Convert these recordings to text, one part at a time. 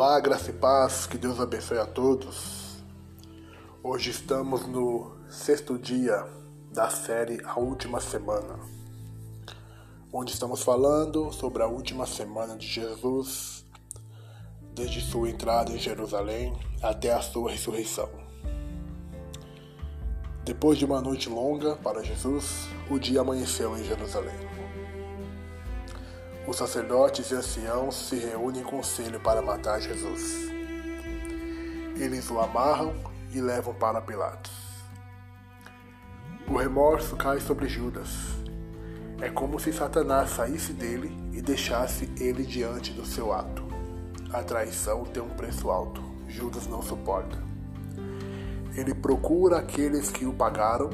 Olá, graça e paz, que Deus abençoe a todos. Hoje estamos no sexto dia da série A Última Semana, onde estamos falando sobre a última semana de Jesus, desde sua entrada em Jerusalém até a sua ressurreição. Depois de uma noite longa para Jesus, o dia amanheceu em Jerusalém. Os sacerdotes e anciãos se reúnem em conselho para matar Jesus. Eles o amarram e levam para Pilatos. O remorso cai sobre Judas. É como se Satanás saísse dele e deixasse ele diante do seu ato. A traição tem um preço alto. Judas não suporta. Ele procura aqueles que o pagaram,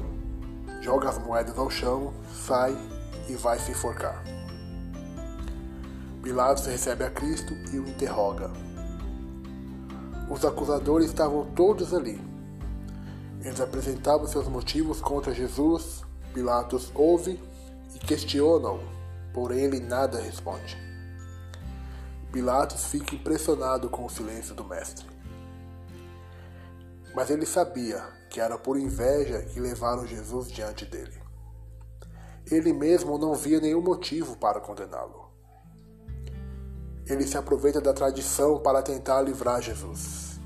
joga as moedas ao chão, sai e vai se enforcar. Pilatos recebe a Cristo e o interroga. Os acusadores estavam todos ali. Eles apresentavam seus motivos contra Jesus. Pilatos ouve e questiona-o, porém ele nada responde. Pilatos fica impressionado com o silêncio do mestre. Mas ele sabia que era por inveja que levaram Jesus diante dele. Ele mesmo não via nenhum motivo para condená-lo ele se aproveita da tradição para tentar livrar Jesus.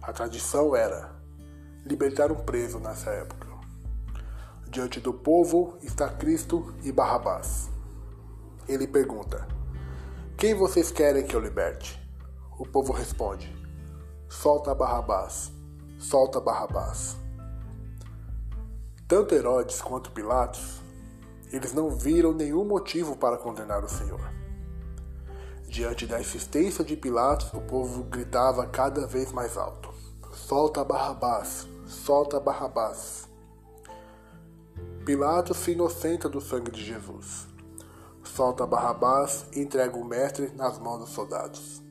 A tradição era libertar um preso nessa época. Diante do povo está Cristo e Barrabás. Ele pergunta: Quem vocês querem que eu liberte? O povo responde: Solta Barrabás, solta Barrabás. Tanto Herodes quanto Pilatos, eles não viram nenhum motivo para condenar o Senhor. Diante da insistência de Pilatos, o povo gritava cada vez mais alto: Solta Barrabás! Solta Barrabás! Pilatos se inocenta do sangue de Jesus. Solta Barrabás e entrega o mestre nas mãos dos soldados.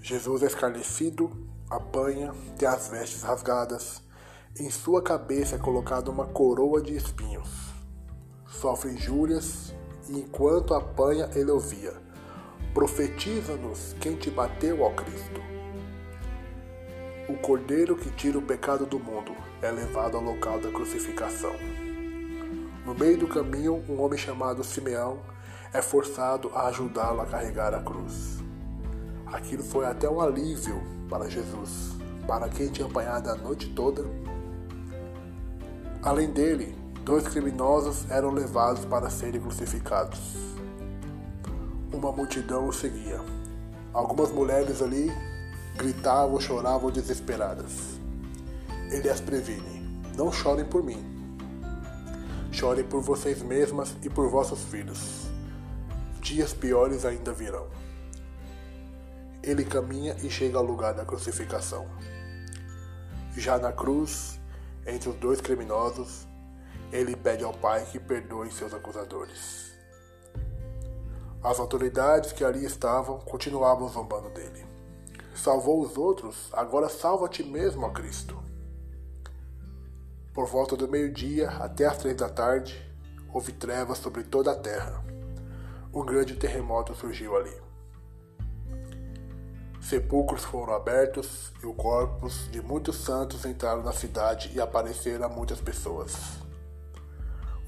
Jesus é escarnecido, apanha, tem as vestes rasgadas. Em sua cabeça é colocada uma coroa de espinhos. Sofre injúrias e enquanto apanha, ele ouvia: Profetiza-nos quem te bateu, ó Cristo. O cordeiro que tira o pecado do mundo é levado ao local da crucificação. No meio do caminho, um homem chamado Simeão é forçado a ajudá-lo a carregar a cruz. Aquilo foi até um alívio para Jesus, para quem tinha apanhado a noite toda. Além dele, Dois criminosos eram levados para serem crucificados. Uma multidão o seguia. Algumas mulheres ali gritavam, choravam desesperadas. Ele as previne: Não chorem por mim. Chorem por vocês mesmas e por vossos filhos. Dias piores ainda virão. Ele caminha e chega ao lugar da crucificação. Já na cruz, entre os dois criminosos, ele pede ao Pai que perdoe seus acusadores. As autoridades que ali estavam continuavam zombando dele. Salvou os outros, agora salva ti mesmo, ó Cristo. Por volta do meio-dia até as três da tarde, houve trevas sobre toda a terra. Um grande terremoto surgiu ali. Sepulcros foram abertos e os corpos de muitos santos entraram na cidade e apareceram a muitas pessoas.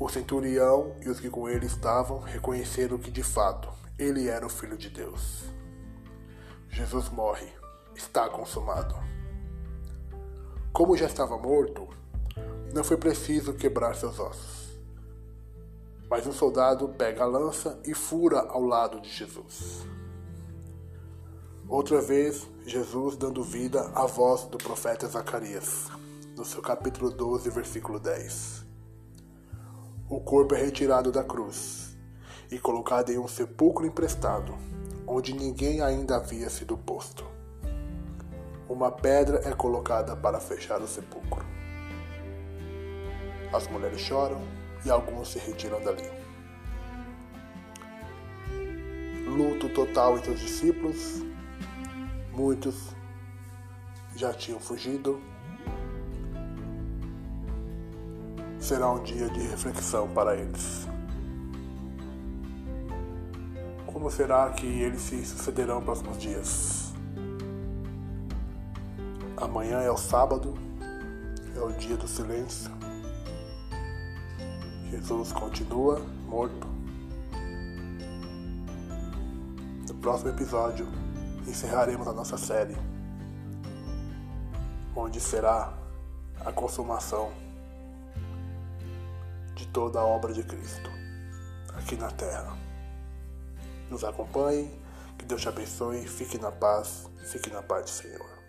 O centurião e os que com ele estavam reconheceram que de fato ele era o Filho de Deus. Jesus morre, está consumado. Como já estava morto, não foi preciso quebrar seus ossos. Mas um soldado pega a lança e fura ao lado de Jesus. Outra vez, Jesus dando vida à voz do profeta Zacarias, no seu capítulo 12, versículo 10 o corpo é retirado da cruz e colocado em um sepulcro emprestado, onde ninguém ainda havia sido posto. Uma pedra é colocada para fechar o sepulcro. As mulheres choram e alguns se retiram dali. Luto total entre os discípulos. Muitos já tinham fugido será um dia de reflexão para eles. como será que eles se sucederão nos próximos dias? Amanhã é o sábado, é o dia do silêncio. Jesus continua morto. No próximo episódio, encerraremos a nossa série, onde será a consumação de toda a obra de Cristo aqui na terra. Nos acompanhe, que Deus te abençoe, fique na paz, fique na paz do Senhor.